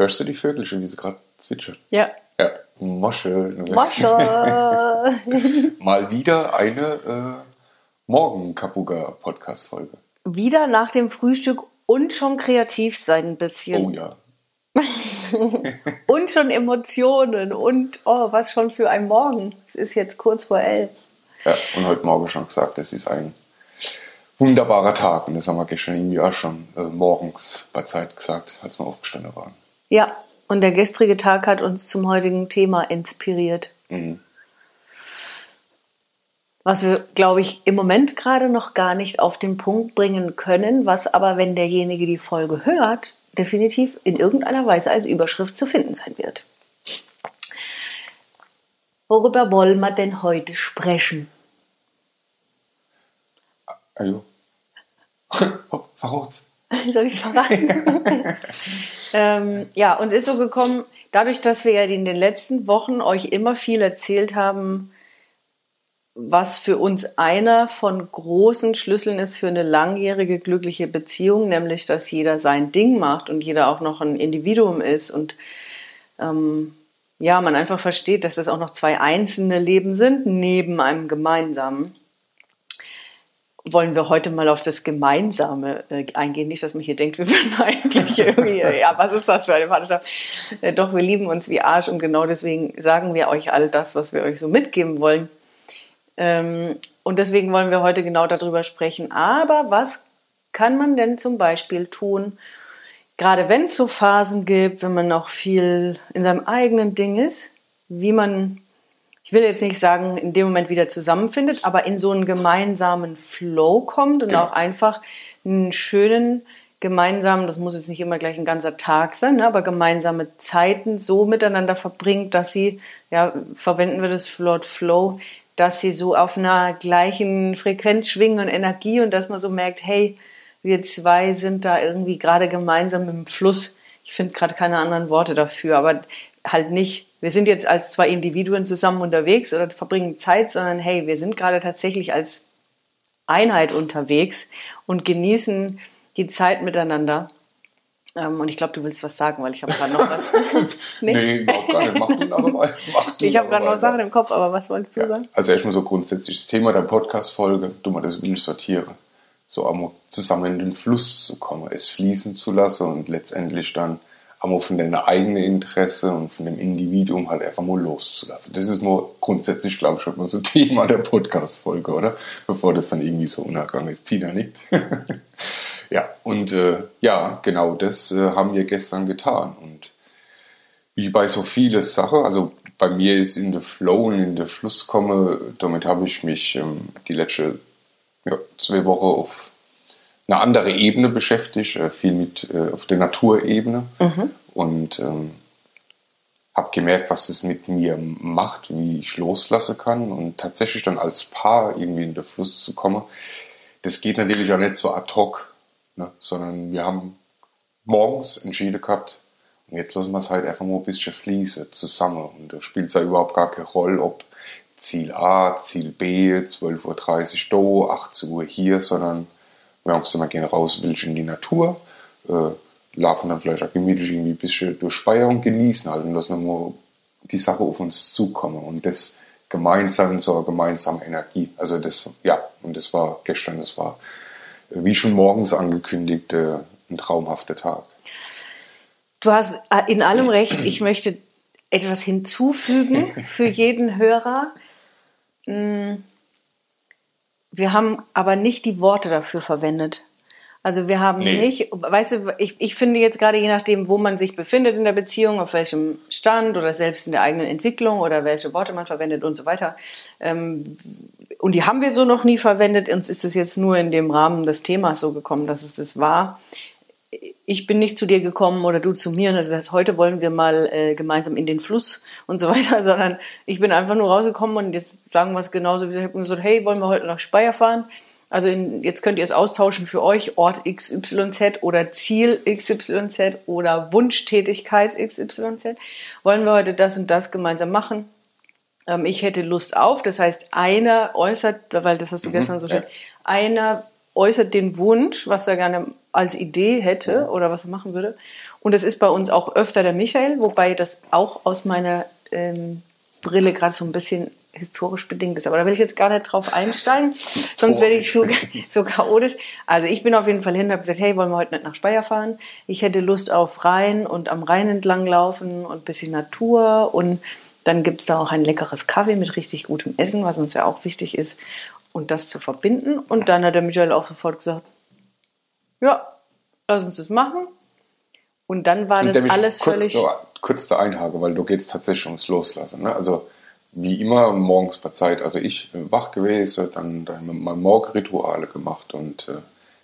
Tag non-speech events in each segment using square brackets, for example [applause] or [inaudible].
Hörst du die Vögel schon, wie sie gerade zwitschern? Ja. Ja, Mosche. Mosche. [laughs] Mal wieder eine äh, Morgen-Kapuga-Podcast-Folge. Wieder nach dem Frühstück und schon kreativ sein ein bisschen. Oh ja. [laughs] und schon Emotionen und oh, was schon für ein Morgen. Es ist jetzt kurz vor elf. Ja, und heute Morgen schon gesagt, es ist ein wunderbarer Tag. Und das haben wir gestern irgendwie auch schon äh, morgens bei Zeit gesagt, als wir aufgestanden waren. Ja, und der gestrige Tag hat uns zum heutigen Thema inspiriert. Mhm. Was wir, glaube ich, im Moment gerade noch gar nicht auf den Punkt bringen können, was aber, wenn derjenige die Folge hört, definitiv in irgendeiner Weise als Überschrift zu finden sein wird. Worüber wollen wir denn heute sprechen? Ajo. Verrot. [laughs] [laughs] Soll ich es verraten? [laughs] ähm, ja, uns ist so gekommen, dadurch, dass wir ja in den letzten Wochen euch immer viel erzählt haben, was für uns einer von großen Schlüsseln ist für eine langjährige glückliche Beziehung, nämlich dass jeder sein Ding macht und jeder auch noch ein Individuum ist und ähm, ja, man einfach versteht, dass das auch noch zwei einzelne Leben sind neben einem gemeinsamen wollen wir heute mal auf das Gemeinsame äh, eingehen. Nicht, dass man hier denkt, wir würden [laughs] eigentlich irgendwie, äh, ja, was ist das für eine Partnerschaft? Äh, doch, wir lieben uns wie Arsch und genau deswegen sagen wir euch all das, was wir euch so mitgeben wollen. Ähm, und deswegen wollen wir heute genau darüber sprechen. Aber was kann man denn zum Beispiel tun, gerade wenn es so Phasen gibt, wenn man noch viel in seinem eigenen Ding ist, wie man ich will jetzt nicht sagen, in dem Moment wieder zusammenfindet, aber in so einen gemeinsamen Flow kommt und genau. auch einfach einen schönen gemeinsamen, das muss jetzt nicht immer gleich ein ganzer Tag sein, ne, aber gemeinsame Zeiten so miteinander verbringt, dass sie, ja, verwenden wir das Wort Flow, dass sie so auf einer gleichen Frequenz schwingen und Energie und dass man so merkt, hey, wir zwei sind da irgendwie gerade gemeinsam im Fluss. Ich finde gerade keine anderen Worte dafür, aber halt nicht wir sind jetzt als zwei Individuen zusammen unterwegs oder verbringen Zeit, sondern hey, wir sind gerade tatsächlich als Einheit unterwegs und genießen die Zeit miteinander. Ähm, und ich glaube, du willst was sagen, weil ich habe gerade noch was. [laughs] nee? nee, überhaupt gar nicht. Mach du aber mal. Mach du ich habe gerade noch Sachen im Kopf, aber was wolltest du ja, sagen? Also erstmal so grundsätzlich das Thema der Podcast-Folge, du mal das Wild sortieren. So zusammen in den Fluss zu kommen, es fließen zu lassen und letztendlich dann aber von deinem eigenen Interesse und von dem Individuum halt einfach mal loszulassen. Das ist nur grundsätzlich, glaube ich, schon mal so [laughs] Thema der Podcast-Folge, oder? Bevor das dann irgendwie so unergangen ist. Tina nickt. [laughs] ja, und äh, ja, genau das äh, haben wir gestern getan. Und wie bei so vielen Sachen, also bei mir ist in der Flow und in der Fluss komme, damit habe ich mich ähm, die letzten ja, zwei Wochen auf eine andere Ebene beschäftigt, äh, viel mit äh, auf der Naturebene mhm. und ähm, habe gemerkt, was das mit mir macht, wie ich loslassen kann und tatsächlich dann als Paar irgendwie in den Fluss zu kommen. Das geht natürlich auch nicht so ad hoc, ne? sondern wir haben morgens entschieden gehabt und jetzt lassen wir es halt einfach mal ein bisschen fließen zusammen und da spielt es ja überhaupt gar keine Rolle, ob Ziel A, Ziel B, 12.30 Uhr da, 18 Uhr hier, sondern immer gerne raus, will ich in die Natur, äh, laufen dann vielleicht auch gemütlich irgendwie ein bisschen durch Speyer und genießen halt und lassen mal die Sache auf uns zukommen und das gemeinsam in so gemeinsamen Energie. Also das, ja, und das war gestern, das war wie schon morgens angekündigt, äh, ein traumhafter Tag. Du hast äh, in allem recht. Ich möchte etwas hinzufügen für jeden Hörer. Hm, wir haben aber nicht die Worte dafür verwendet. Also wir haben nee. nicht, weißt du, ich, ich finde jetzt gerade je nachdem, wo man sich befindet in der Beziehung, auf welchem Stand oder selbst in der eigenen Entwicklung oder welche Worte man verwendet und so weiter. Ähm, und die haben wir so noch nie verwendet. Uns ist es jetzt nur in dem Rahmen des Themas so gekommen, dass es das war ich bin nicht zu dir gekommen oder du zu mir und hast gesagt, heute wollen wir mal äh, gemeinsam in den Fluss und so [laughs] weiter, sondern ich bin einfach nur rausgekommen und jetzt sagen wir es genauso. Habe gesagt, hey, wollen wir heute nach Speyer fahren? Also in, jetzt könnt ihr es austauschen für euch, Ort XYZ oder Ziel XYZ oder Wunschtätigkeit XYZ. Wollen wir heute das und das gemeinsam machen? Ähm, ich hätte Lust auf. Das heißt, einer äußert, weil das hast du mhm, gestern so schön, ja. einer äußert den Wunsch, was er gerne als Idee hätte oder was er machen würde. Und es ist bei uns auch öfter der Michael, wobei das auch aus meiner ähm, Brille gerade so ein bisschen historisch bedingt ist. Aber da will ich jetzt gar nicht drauf einsteigen, sonst werde ich so, [laughs] so chaotisch. Also ich bin auf jeden Fall hin und habe gesagt, hey, wollen wir heute nicht nach Speyer fahren? Ich hätte Lust auf Rhein und am Rhein entlang laufen und ein bisschen Natur und dann gibt es da auch ein leckeres Kaffee mit richtig gutem Essen, was uns ja auch wichtig ist. Und das zu verbinden. Und dann hat der Michael auch sofort gesagt, ja, lass uns das machen. Und dann war und das alles kurz völlig... So, kurz da einhake, weil du geht es tatsächlich ums Loslassen. Ne? Also wie immer morgens bei Zeit, also ich wach gewesen, dann, dann mal Morgenrituale gemacht und äh,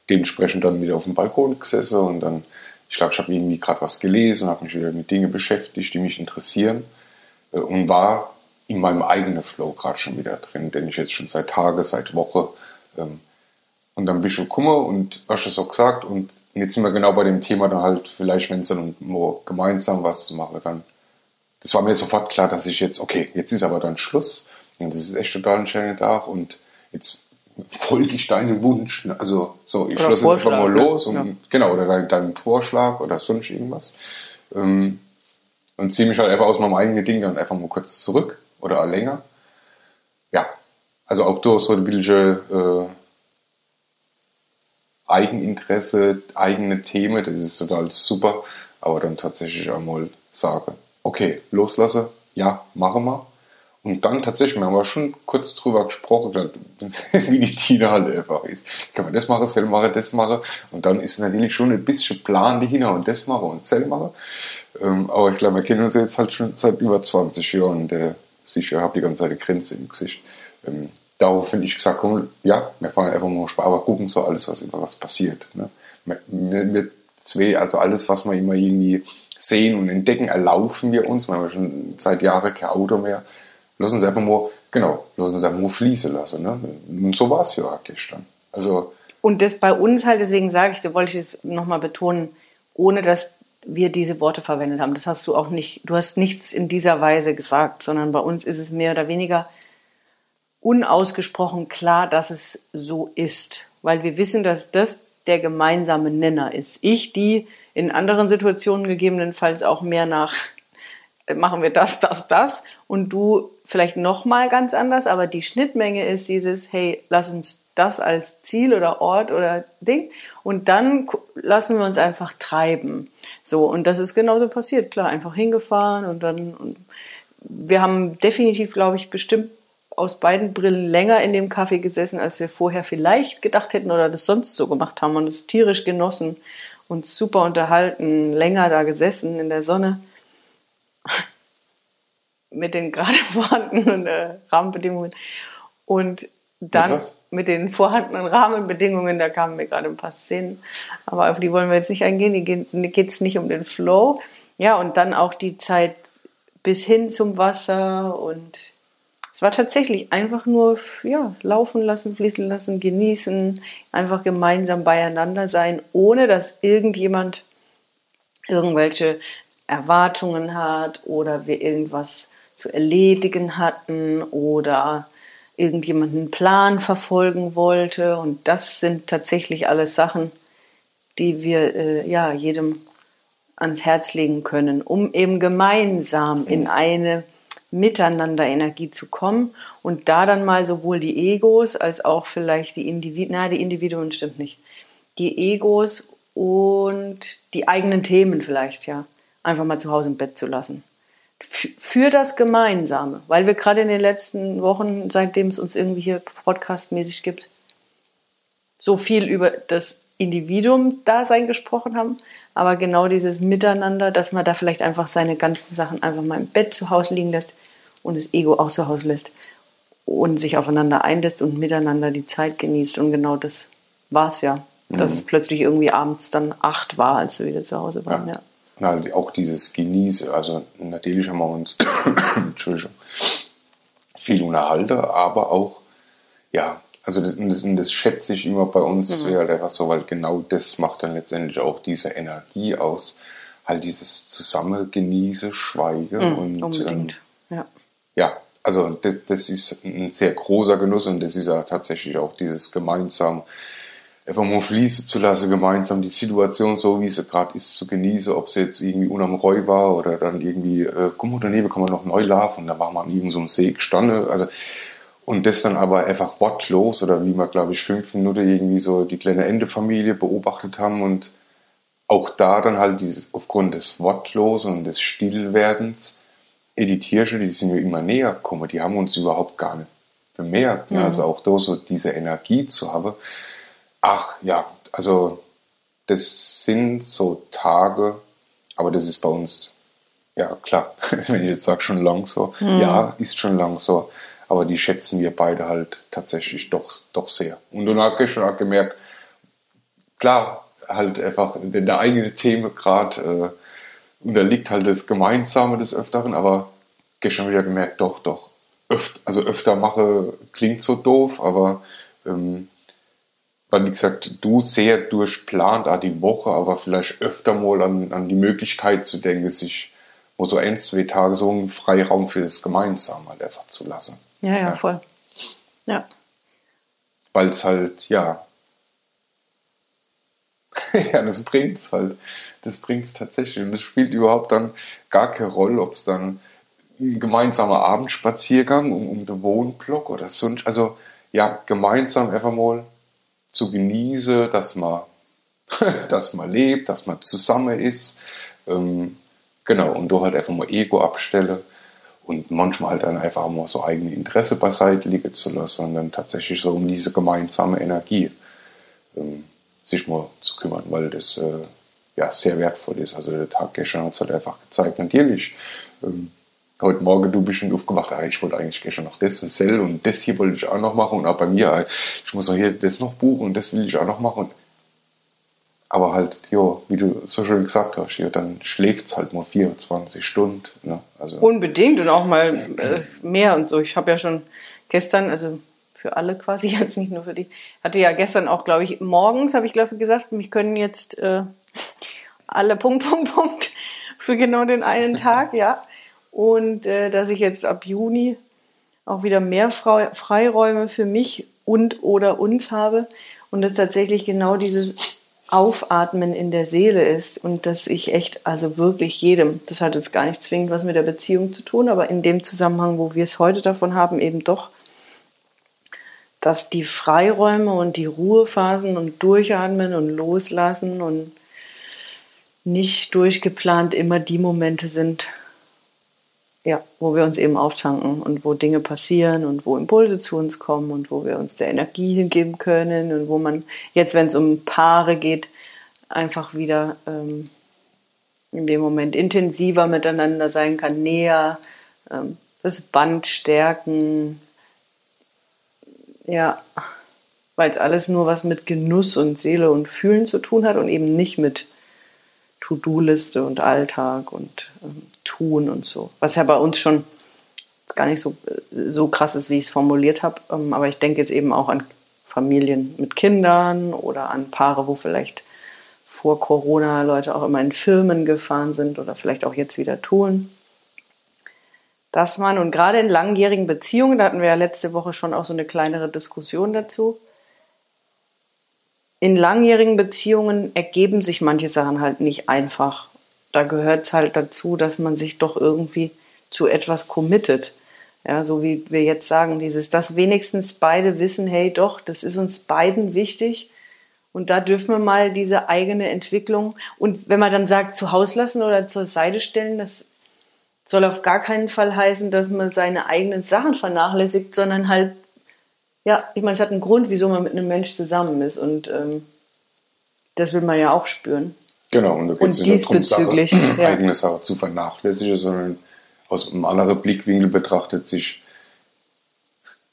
dementsprechend dann wieder auf dem Balkon gesessen und dann, ich glaube, ich habe irgendwie gerade was gelesen, habe mich wieder mit Dingen beschäftigt, die mich interessieren äh, und war in meinem eigenen Flow gerade schon wieder drin, den ich jetzt schon seit Tagen, seit Woche ähm, und dann ich schon gekommen und hast es auch gesagt und jetzt sind wir genau bei dem Thema dann halt, vielleicht wenn es dann um gemeinsam was zu machen, dann das war mir sofort klar, dass ich jetzt, okay, jetzt ist aber dann Schluss. Und das ist echt total ein schöner Tag und jetzt folge ich deinem Wunsch. Also so, ich schloss es einfach mal ne? los und, ja. genau, oder deinem, deinem Vorschlag oder sonst irgendwas. Ähm, und ziehe mich halt einfach aus meinem eigenen Ding dann einfach mal kurz zurück oder länger. Ja, also auch durch so ein bisschen äh, Eigeninteresse, eigene Themen, das ist total super, aber dann tatsächlich einmal sage, okay, loslasse, ja, machen wir. Und dann tatsächlich, wir haben wir schon kurz drüber gesprochen, [laughs] wie die Tina halt einfach ist. Kann man das machen, selber machen, das machen. Und dann ist natürlich schon ein bisschen Plan dahinter und das machen und selber machen. Ähm, aber ich glaube, wir kennen uns jetzt halt schon seit über 20 Jahren und äh, sicher habe die ganze Zeit eine Grenze im Gesicht. Ähm, darauf finde ich gesagt, komm, ja, wir fangen einfach mal Spaß, aber gucken so alles, was was passiert. Ne? Wir, wir zwei, also alles, was man immer irgendwie sehen und entdecken, erlaufen wir uns, weil wir schon seit Jahren kein Auto mehr. Lassen uns einfach mal, genau, lassen uns einfach mal fließen lassen. Ne? Und so war es ja gestern. Also, und das bei uns halt, deswegen sage ich, da wollte ich es nochmal betonen, ohne dass wir diese Worte verwendet haben. Das hast du auch nicht, du hast nichts in dieser Weise gesagt, sondern bei uns ist es mehr oder weniger unausgesprochen klar, dass es so ist. Weil wir wissen, dass das der gemeinsame Nenner ist. Ich, die in anderen Situationen gegebenenfalls auch mehr nach äh, machen wir das, das, das und du vielleicht noch mal ganz anders, aber die Schnittmenge ist dieses hey, lass uns das als Ziel oder Ort oder Ding und dann lassen wir uns einfach treiben. So und das ist genauso passiert, klar, einfach hingefahren und dann und wir haben definitiv, glaube ich, bestimmt aus beiden Brillen länger in dem Kaffee gesessen, als wir vorher vielleicht gedacht hätten oder das sonst so gemacht haben und es tierisch genossen uns super unterhalten, länger da gesessen in der Sonne [laughs] mit den gerade [laughs] vorhandenen äh, Rahmenbedingungen. Und dann mit den vorhandenen Rahmenbedingungen, da kamen mir gerade ein paar Szenen, aber auf die wollen wir jetzt nicht eingehen, die geht es nicht um den Flow. Ja, und dann auch die Zeit bis hin zum Wasser und es war tatsächlich einfach nur ja, laufen lassen, fließen lassen, genießen, einfach gemeinsam beieinander sein, ohne dass irgendjemand irgendwelche Erwartungen hat oder wir irgendwas zu erledigen hatten oder irgendjemand einen Plan verfolgen wollte. Und das sind tatsächlich alles Sachen, die wir äh, ja jedem ans Herz legen können, um eben gemeinsam in eine miteinander Energie zu kommen und da dann mal sowohl die Egos als auch vielleicht die Individuen, na, die Individuen stimmt nicht, die Egos und die eigenen Themen vielleicht, ja, einfach mal zu Hause im Bett zu lassen. Für das Gemeinsame, weil wir gerade in den letzten Wochen, seitdem es uns irgendwie hier podcastmäßig gibt, so viel über das Individuum-Dasein gesprochen haben, aber genau dieses Miteinander, dass man da vielleicht einfach seine ganzen Sachen einfach mal im Bett zu Hause liegen lässt und das Ego auch zu Hause lässt und sich aufeinander einlässt und miteinander die Zeit genießt. Und genau das war es ja. Dass mhm. es plötzlich irgendwie abends dann acht war, als wir wieder zu Hause waren. Ja. ja. Und halt auch dieses Genießen. Also natürlich haben wir uns [coughs] viel unterhalten, aber auch, ja, also das, das, das schätze ich immer bei uns, mhm. ja, einfach so, weil genau das macht dann letztendlich auch diese Energie aus. Halt dieses Zusammengenieße, Schweige mhm, und. Ähm, ja also das, das, ist ein sehr großer Genuss und das ist ja tatsächlich auch dieses gemeinsam einfach mal fließen zu lassen, gemeinsam die Situation so, wie sie gerade ist, zu genießen, ob sie jetzt irgendwie unterm Reu war oder dann irgendwie, äh, guck mal, daneben kann man noch neu laufen und da war man an irgendeinem See gestanden, also und das dann aber einfach wortlos oder wie wir, glaube ich, fünf Minuten irgendwie so die kleine Endefamilie beobachtet haben und auch da dann halt dieses, aufgrund des Wortlosen und des Stillwerdens, eh, die Tiersche, die sind ja immer näher gekommen, die haben uns überhaupt gar nicht bemerkt. Mhm. Also auch da so diese Energie zu haben. Ach ja, also das sind so Tage, aber das ist bei uns, ja klar, [laughs] wenn ich jetzt sage, schon lang so. Mhm. Ja, ist schon lang so. Aber die schätzen wir beide halt tatsächlich doch, doch sehr. Und dann habe ich schon auch gemerkt, klar, halt einfach der eigene Themengrad äh, unterliegt halt das Gemeinsame des Öfteren, aber gestern wieder gemerkt, doch, doch, öfter, also öfter mache klingt so doof, aber ähm, weil, wie gesagt, du sehr durchplant auch die Woche, aber vielleicht öfter mal an, an die Möglichkeit zu denken, sich wo so ein, zwei Tage so einen Freiraum für das Gemeinsame halt einfach zu lassen. Ja, ja, ja. voll. Ja. Weil es halt, ja. [laughs] ja, das bringt es halt. Das bringt es tatsächlich. Und es spielt überhaupt dann gar keine Rolle, ob es dann ein gemeinsamer Abendspaziergang um, um den Wohnblock oder sonst. Also, ja, gemeinsam einfach mal zu genießen, dass man, [laughs] dass man lebt, dass man zusammen ist. Ähm, genau, und du halt einfach mal Ego abstelle und manchmal halt dann einfach mal so eigene Interesse beiseite liegen zu lassen, sondern tatsächlich so um diese gemeinsame Energie ähm, sich mal zu kümmern, weil das äh, ja sehr wertvoll ist. Also der Tag gestern hat es halt einfach gezeigt, natürlich. Ähm, heute Morgen du bist schon aufgewacht, ah, ich wollte eigentlich gestern noch das und Cell und das hier wollte ich auch noch machen und auch bei mir, ah, ich muss auch hier das noch buchen und das will ich auch noch machen. Aber halt, jo, wie du so schön gesagt hast, jo, dann schläft es halt nur 24 Stunden. Ne? Also, Unbedingt und auch mal äh, mehr und so. Ich habe ja schon gestern, also für alle quasi, [laughs] jetzt nicht nur für die, hatte ja gestern auch, glaube ich, morgens, habe ich glaube ich gesagt, mich können jetzt äh, alle Punkt, [laughs] Punkt, Punkt für genau den einen Tag, ja. Und äh, dass ich jetzt ab Juni auch wieder mehr Freiräume für mich und oder uns habe und dass tatsächlich genau dieses Aufatmen in der Seele ist und dass ich echt, also wirklich jedem, das hat jetzt gar nicht zwingend was mit der Beziehung zu tun, aber in dem Zusammenhang, wo wir es heute davon haben, eben doch, dass die Freiräume und die Ruhephasen und Durchatmen und Loslassen und nicht durchgeplant immer die Momente sind, ja, wo wir uns eben auftanken und wo Dinge passieren und wo Impulse zu uns kommen und wo wir uns der Energie hingeben können und wo man jetzt, wenn es um Paare geht, einfach wieder ähm, in dem Moment intensiver miteinander sein kann, näher, ähm, das Band stärken, ja, weil es alles nur was mit Genuss und Seele und Fühlen zu tun hat und eben nicht mit To-Do-Liste und Alltag und ähm, tun und so. Was ja bei uns schon gar nicht so, so krass ist, wie ich es formuliert habe. Ähm, aber ich denke jetzt eben auch an Familien mit Kindern oder an Paare, wo vielleicht vor Corona Leute auch immer in Firmen gefahren sind oder vielleicht auch jetzt wieder tun. Dass man, und gerade in langjährigen Beziehungen, da hatten wir ja letzte Woche schon auch so eine kleinere Diskussion dazu, in langjährigen Beziehungen ergeben sich manche Sachen halt nicht einfach da gehört es halt dazu, dass man sich doch irgendwie zu etwas committet. Ja, so wie wir jetzt sagen, dieses, dass wenigstens beide wissen, hey, doch, das ist uns beiden wichtig. Und da dürfen wir mal diese eigene Entwicklung und wenn man dann sagt, zu Hause lassen oder zur Seite stellen, das soll auf gar keinen Fall heißen, dass man seine eigenen Sachen vernachlässigt, sondern halt, ja, ich meine, es hat einen Grund, wieso man mit einem Mensch zusammen ist und ähm, das will man ja auch spüren. Genau, und da geht es nicht darum, Sache, [clears throat] ja. eigene Sache zu vernachlässigen, sondern aus einem anderen Blickwinkel betrachtet sich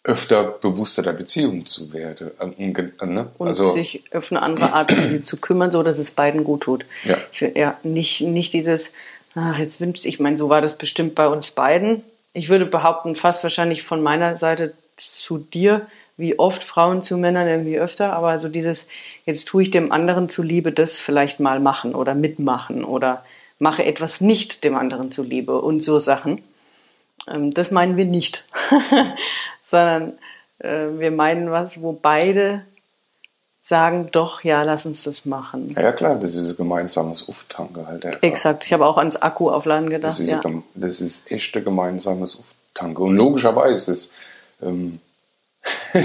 öfter bewusster der Beziehung zu werden. Äh, ne? Und also, sich auf eine andere Art um sie zu kümmern, so dass es beiden gut tut. Ja. Für, ja nicht, nicht dieses, ach, jetzt wünscht ich meine, so war das bestimmt bei uns beiden. Ich würde behaupten, fast wahrscheinlich von meiner Seite zu dir, wie oft Frauen zu Männern irgendwie öfter, aber so dieses, jetzt tue ich dem anderen zuliebe das vielleicht mal machen oder mitmachen oder mache etwas nicht dem anderen zuliebe und so Sachen. Ähm, das meinen wir nicht, [laughs] sondern äh, wir meinen was, wo beide sagen, doch, ja, lass uns das machen. Ja, ja klar, das ist ein gemeinsames Auftanken halt. Einfach. Exakt, ich habe auch ans Akku aufladen gedacht. Das ist, ja. ein, das ist echt ein gemeinsames Auftanken. Und logischerweise, das, ähm, [laughs]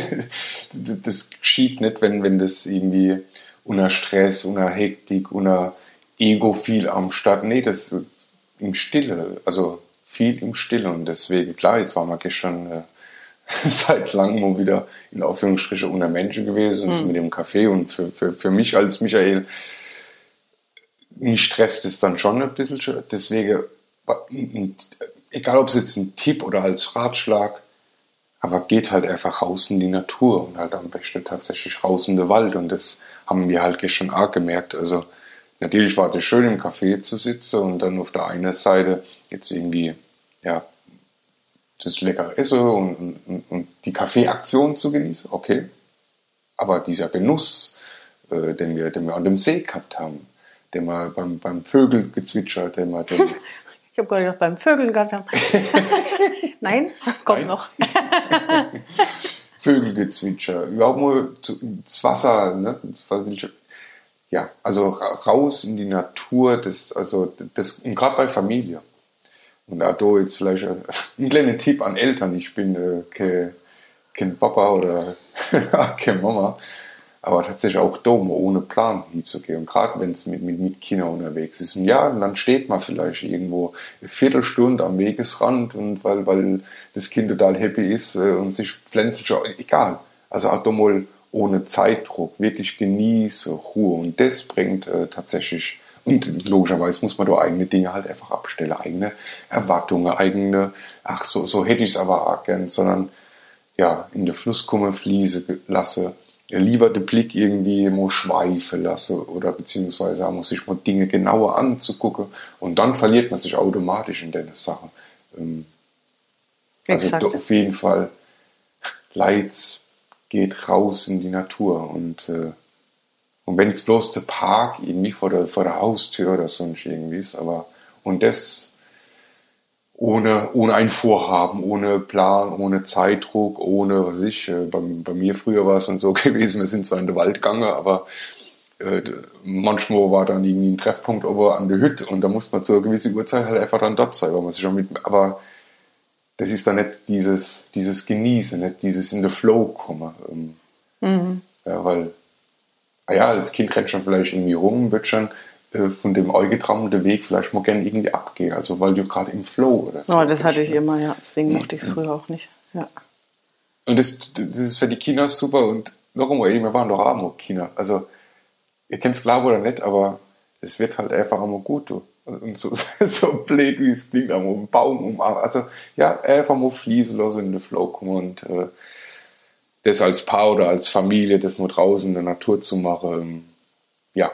das geschieht nicht, wenn, wenn das irgendwie unter Stress, unter Hektik, unter Ego viel am Start. Nee, das ist im Stille, also viel im Stille. Und deswegen, klar, jetzt waren wir gestern äh, [laughs] seit langem wieder in Aufführungsstriche unter Menschen gewesen, mhm. mit dem Kaffee. Und für, für, für mich als Michael, mich stresst es dann schon ein bisschen. Deswegen, egal ob es jetzt ein Tipp oder als Ratschlag, aber geht halt einfach raus in die Natur und halt am besten tatsächlich raus in den Wald. Und das haben wir halt gestern arg gemerkt. Also natürlich war das schön im Café zu sitzen und dann auf der einen Seite jetzt irgendwie, ja, das leckere Essen und, und, und die Kaffeeaktion zu genießen, okay. Aber dieser Genuss, äh, den, wir, den wir an dem See gehabt haben, den wir beim, beim Vögelgezwitscher, den wir [laughs] den, Ich habe gerade beim Vögeln gehabt haben. [laughs] Nein, kommt Nein. noch. [laughs] Vögelgezwitscher, überhaupt mal das Wasser, ne? ja, also raus in die Natur, das, also das, und gerade bei Familie. Und da jetzt vielleicht [laughs] ein kleiner Tipp an Eltern. Ich bin äh, kein, kein Papa oder [laughs] keine Mama, aber tatsächlich auch da, um ohne Plan hinzugehen. Und gerade wenn es mit, mit, mit Kindern unterwegs ist. Ja, dann steht man vielleicht irgendwo eine Viertelstunde am Wegesrand und weil, weil das Kind total happy ist äh, und sich pflänzlich, egal. Also auch da mal ohne Zeitdruck, wirklich genieße, Ruhe. Und das bringt äh, tatsächlich und logischerweise muss man da eigene Dinge halt einfach abstellen, eigene Erwartungen, eigene, ach, so, so hätte ich es aber auch gern, sondern ja, in der Fluss komme, fließe lasse, lieber den Blick irgendwie mal schweifen lasse oder beziehungsweise muss sich mal Dinge genauer anzugucken und dann verliert man sich automatisch in der Sache. Ähm, also Exakt. auf jeden Fall, Leid geht raus in die Natur und äh, und wenn es bloß der Park irgendwie vor der, vor der Haustür oder sonst irgendwie ist, aber und das ohne, ohne ein Vorhaben, ohne Plan, ohne Zeitdruck, ohne was ich. Äh, bei, bei mir früher war es dann so [laughs] gewesen, wir sind zwar in der Wald gegangen, aber äh, manchmal war dann irgendwie ein Treffpunkt aber an der Hütte und da muss man zu einer gewissen Uhrzeit halt einfach dann dort sein, weil man sich schon mit, aber das ist dann nicht dieses, dieses Genießen, nicht dieses in the Flow kommen. Ähm, mhm. Ja, weil ja, als Kind rennt schon vielleicht irgendwie rum, wird schon äh, von dem eingetraumten Weg vielleicht mal gerne irgendwie abgehen, also weil du gerade im Flow oder so. Oh, das hatte ich immer, ja, deswegen mochte ich es früher auch nicht, ja. Und das, das ist für die Kinder super und noch einmal, wir waren doch auch Kinder, also ihr kennt es klar oder nicht, aber es wird halt einfach immer gut, du. Und so, [laughs] so blöd, wie es klingt, am um Baum umarmen. Also, ja, einfach mal fließen lassen in den Flow kommen und äh, das als Paar oder als Familie, das nur draußen in der Natur zu machen, ja,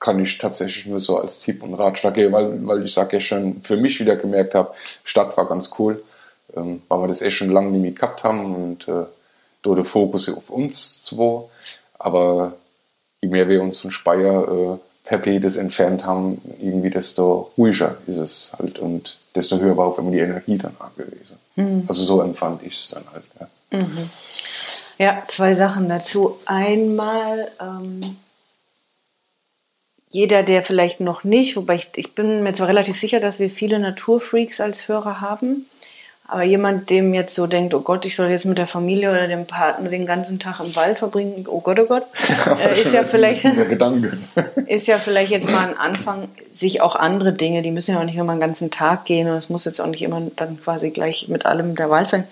kann ich tatsächlich nur so als Tipp und Ratschlag geben, weil, weil ich sage ja schon, für mich wieder gemerkt habe, Stadt war ganz cool, ähm, weil wir das echt schon lange nicht mehr gehabt haben und äh, da der Fokus auf uns zwei, aber je mehr wir uns von Speyer äh, per Pedes entfernt haben, irgendwie desto ruhiger ist es halt und desto höher war auch immer die Energie dann gewesen. Mhm. Also so empfand ich es dann halt. Ja. Mhm. Ja, zwei Sachen dazu. Einmal, ähm, jeder, der vielleicht noch nicht, wobei ich, ich bin mir zwar relativ sicher, dass wir viele Naturfreaks als Hörer haben, aber jemand, dem jetzt so denkt, oh Gott, ich soll jetzt mit der Familie oder dem Partner den ganzen Tag im Wald verbringen, oh Gott, oh Gott, [laughs] äh, ist ja vielleicht [laughs] ist ja vielleicht jetzt mal ein Anfang, sich auch andere Dinge, die müssen ja auch nicht immer den ganzen Tag gehen und es muss jetzt auch nicht immer dann quasi gleich mit allem der Wald sein,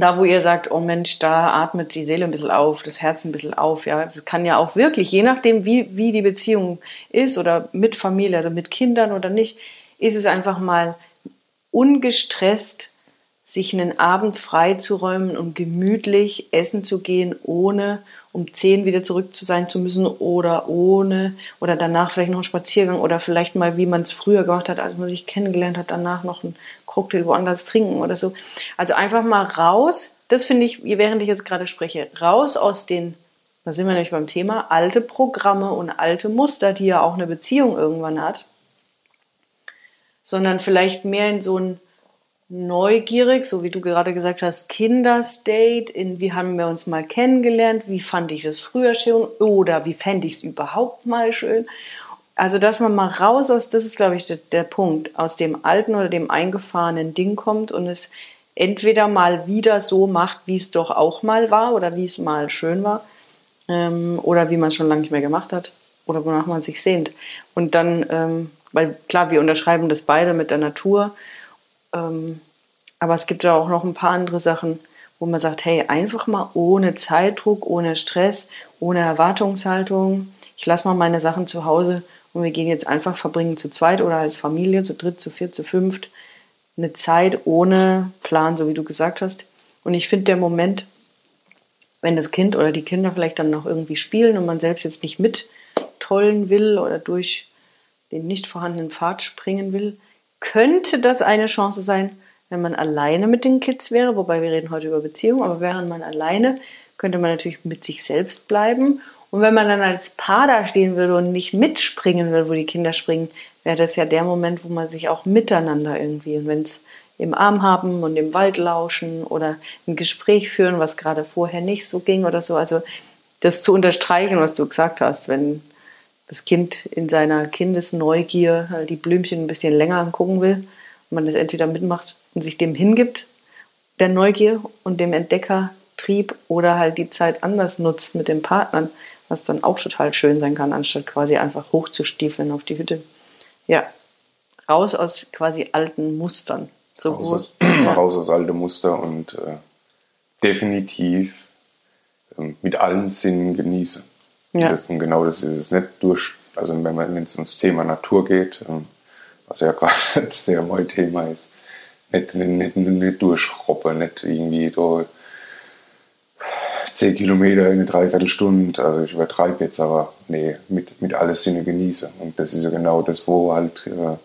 da, wo ihr sagt, oh Mensch, da atmet die Seele ein bisschen auf, das Herz ein bisschen auf, ja, das kann ja auch wirklich, je nachdem, wie, wie die Beziehung ist oder mit Familie, also mit Kindern oder nicht, ist es einfach mal ungestresst, sich einen Abend freizuräumen und gemütlich essen zu gehen, ohne um zehn wieder zurück zu sein zu müssen oder ohne oder danach vielleicht noch einen Spaziergang oder vielleicht mal, wie man es früher gemacht hat, als man sich kennengelernt hat, danach noch ein Cocktail woanders trinken oder so. Also einfach mal raus, das finde ich, während ich jetzt gerade spreche, raus aus den, da sind wir nämlich beim Thema, alte Programme und alte Muster, die ja auch eine Beziehung irgendwann hat, sondern vielleicht mehr in so ein neugierig, so wie du gerade gesagt hast, Kinderstate, in wie haben wir uns mal kennengelernt, wie fand ich das früher schön oder wie fände ich es überhaupt mal schön. Also, dass man mal raus aus, das ist, glaube ich, der, der Punkt, aus dem alten oder dem eingefahrenen Ding kommt und es entweder mal wieder so macht, wie es doch auch mal war oder wie es mal schön war ähm, oder wie man es schon lange nicht mehr gemacht hat oder wonach man sich sehnt. Und dann, ähm, weil klar, wir unterschreiben das beide mit der Natur, ähm, aber es gibt ja auch noch ein paar andere Sachen, wo man sagt, hey, einfach mal ohne Zeitdruck, ohne Stress, ohne Erwartungshaltung. Ich lasse mal meine Sachen zu Hause und wir gehen jetzt einfach verbringen zu zweit oder als Familie, zu dritt, zu viert, zu fünft, eine Zeit ohne Plan, so wie du gesagt hast. Und ich finde der Moment, wenn das Kind oder die Kinder vielleicht dann noch irgendwie spielen und man selbst jetzt nicht mittollen will oder durch den nicht vorhandenen Pfad springen will, könnte das eine Chance sein, wenn man alleine mit den Kids wäre, wobei wir reden heute über Beziehung, aber während man alleine, könnte man natürlich mit sich selbst bleiben. Und wenn man dann als Paar da stehen will und nicht mitspringen will, wo die Kinder springen, wäre das ja der Moment, wo man sich auch miteinander irgendwie, wenn es im Arm haben und im Wald lauschen oder ein Gespräch führen, was gerade vorher nicht so ging oder so. Also das zu unterstreichen, was du gesagt hast, wenn das Kind in seiner Kindesneugier die Blümchen ein bisschen länger angucken will und man das entweder mitmacht und sich dem hingibt, der Neugier und dem Entdeckertrieb oder halt die Zeit anders nutzt mit den Partnern, was dann auch total schön sein kann, anstatt quasi einfach hochzustiefeln auf die Hütte. Ja, raus aus quasi alten Mustern. So raus, aus, [clears throat] ja. raus aus alte Muster und äh, definitiv äh, mit allen Sinnen genießen. Ja. Das, und genau das ist es nicht durch, also wenn man wenn es ums Thema Natur geht, äh, was ja [laughs] gerade sehr mein Thema ist, nicht, nicht, nicht, nicht durchschroppen, nicht irgendwie da 10 Kilometer in eine Dreiviertelstunde, also ich übertreibe jetzt, aber nee, mit, mit alles Sinne genieße. Und das ist ja genau das, wo halt äh,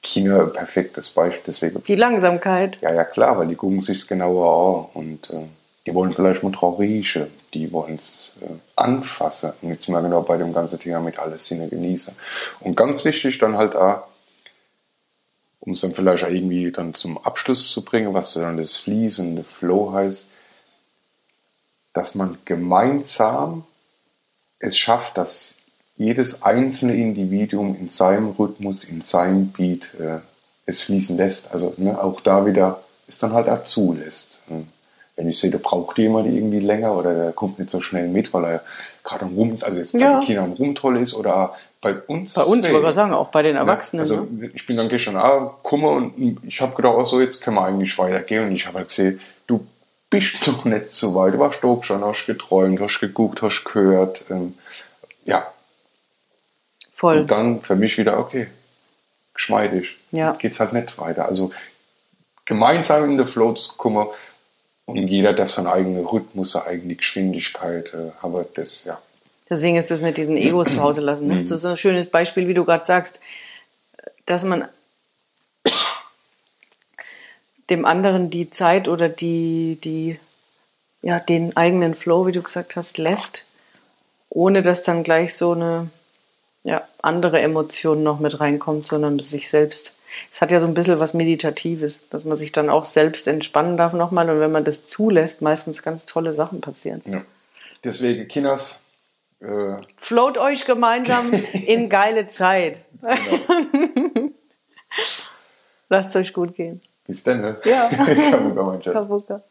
China ein perfektes Beispiel. Deswegen, die Langsamkeit. Ja, ja, klar, weil die gucken sich genauer an und äh, die wollen vielleicht mal drauf riechen, die wollen es äh, anfassen. Und jetzt mal genau bei dem ganzen Thema mit alles Sinne genießen. Und ganz wichtig dann halt auch, um es dann vielleicht auch irgendwie dann zum Abschluss zu bringen, was dann das fließende Flow heißt, dass man gemeinsam es schafft, dass jedes einzelne Individuum in seinem Rhythmus, in seinem Beat äh, es fließen lässt. Also ne, auch da wieder es dann halt auch zulässt. Wenn ich sehe, da braucht jemand irgendwie länger oder der kommt nicht so schnell mit, weil er gerade am Rum, also jetzt bei ja. den Kindern am Rumtoll ist oder bei uns. Bei uns, wollte ich sagen, auch bei den Erwachsenen. Also ne? ich bin dann gestern auch gekommen und ich habe gedacht, oh, so jetzt können wir eigentlich weitergehen. Und ich habe halt gesehen, bist doch nicht so weit. Du warst doch schon, hast geträumt, hast geguckt, hast gehört. Ähm, ja. Voll. Und dann für mich wieder, okay, geschmeidig. Ja. Geht's halt nicht weiter. Also gemeinsam in der Flow zu kommen und jeder darf seinen eigenen Rhythmus, seine eigene Geschwindigkeit, äh, aber das, ja, Deswegen ist das mit diesen Egos zu Hause lassen. Ne? Das ist ein schönes Beispiel, wie du gerade sagst, dass man dem anderen die Zeit oder die, die, ja, den eigenen Flow, wie du gesagt hast, lässt, ohne dass dann gleich so eine ja, andere Emotion noch mit reinkommt, sondern sich selbst. Es hat ja so ein bisschen was Meditatives, dass man sich dann auch selbst entspannen darf nochmal und wenn man das zulässt, meistens ganz tolle Sachen passieren. Ja. Deswegen, Kinas, äh, Float euch gemeinsam [laughs] in geile Zeit. Genau. [laughs] Lasst euch gut gehen. Bis dann. Ne? Ja. [laughs] Kabuka, mein Schatz. Kabuka.